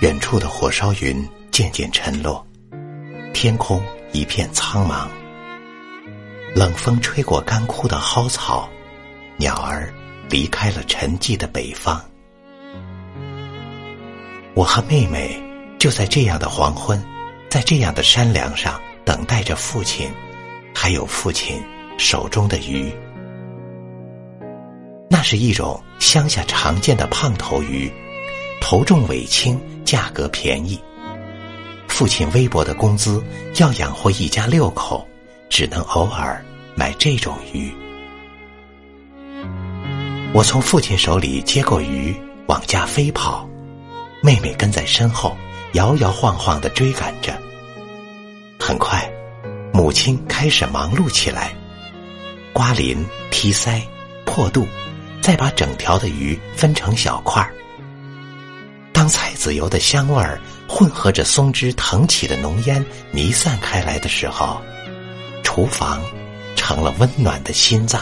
远处的火烧云渐渐沉落，天空一片苍茫。冷风吹过干枯的蒿草，鸟儿离开了沉寂的北方。我和妹妹就在这样的黄昏，在这样的山梁上等待着父亲，还有父亲手中的鱼。那是一种乡下常见的胖头鱼，头重尾轻，价格便宜。父亲微薄的工资要养活一家六口，只能偶尔买这种鱼。我从父亲手里接过鱼，往家飞跑。妹妹跟在身后，摇摇晃晃的追赶着。很快，母亲开始忙碌起来，刮鳞、剔腮、破肚，再把整条的鱼分成小块儿。当菜籽油的香味儿混合着松枝腾起的浓烟弥散开来的时候，厨房成了温暖的心脏。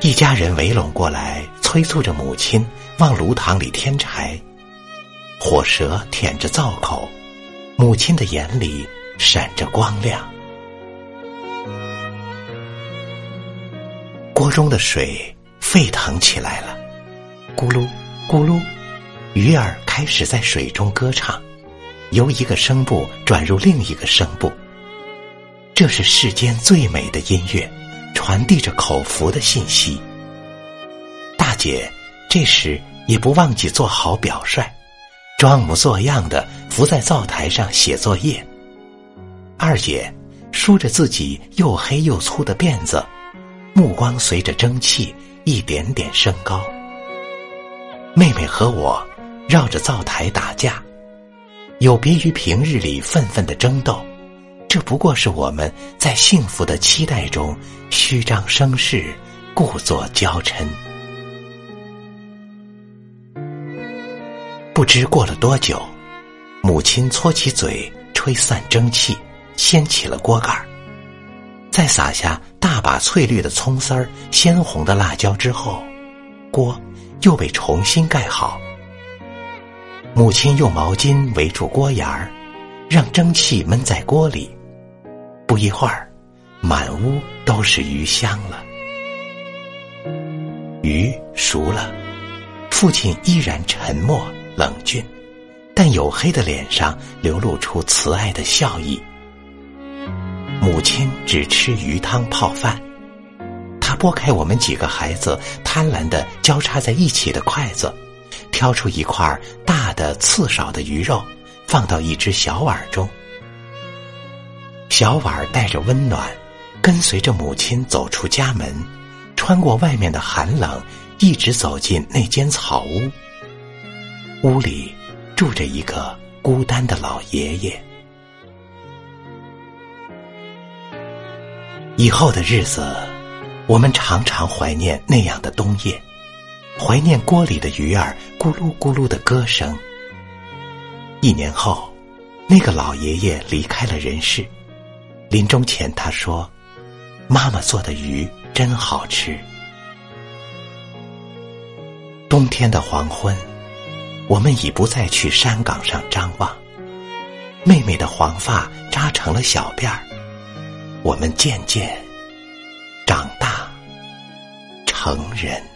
一家人围拢过来，催促着母亲往炉膛里添柴。火舌舔着灶口，母亲的眼里闪着光亮。锅中的水沸腾起来了，咕噜咕噜，鱼儿开始在水中歌唱，由一个声部转入另一个声部。这是世间最美的音乐。传递着口福的信息。大姐这时也不忘记做好表率，装模作样的伏在灶台上写作业。二姐梳着自己又黑又粗的辫子，目光随着蒸汽一点点升高。妹妹和我绕着灶台打架，有别于平日里愤愤的争斗。这不过是我们在幸福的期待中虚张声势，故作娇嗔。不知过了多久，母亲搓起嘴，吹散蒸汽，掀起了锅盖再撒下大把翠绿的葱丝儿、鲜红的辣椒之后，锅又被重新盖好。母亲用毛巾围住锅沿儿，让蒸汽闷在锅里。不一会儿，满屋都是鱼香了。鱼熟了，父亲依然沉默冷峻，但黝黑的脸上流露出慈爱的笑意。母亲只吃鱼汤泡饭，拨开我们几个孩子贪婪的交叉在一起的筷子，挑出一块大的刺少的鱼肉，放到一只小碗中。小碗带着温暖，跟随着母亲走出家门，穿过外面的寒冷，一直走进那间草屋。屋里住着一个孤单的老爷爷。以后的日子，我们常常怀念那样的冬夜，怀念锅里的鱼儿咕噜咕噜的歌声。一年后，那个老爷爷离开了人世。临终前，他说：“妈妈做的鱼真好吃。”冬天的黄昏，我们已不再去山岗上张望。妹妹的黄发扎成了小辫儿，我们渐渐成人。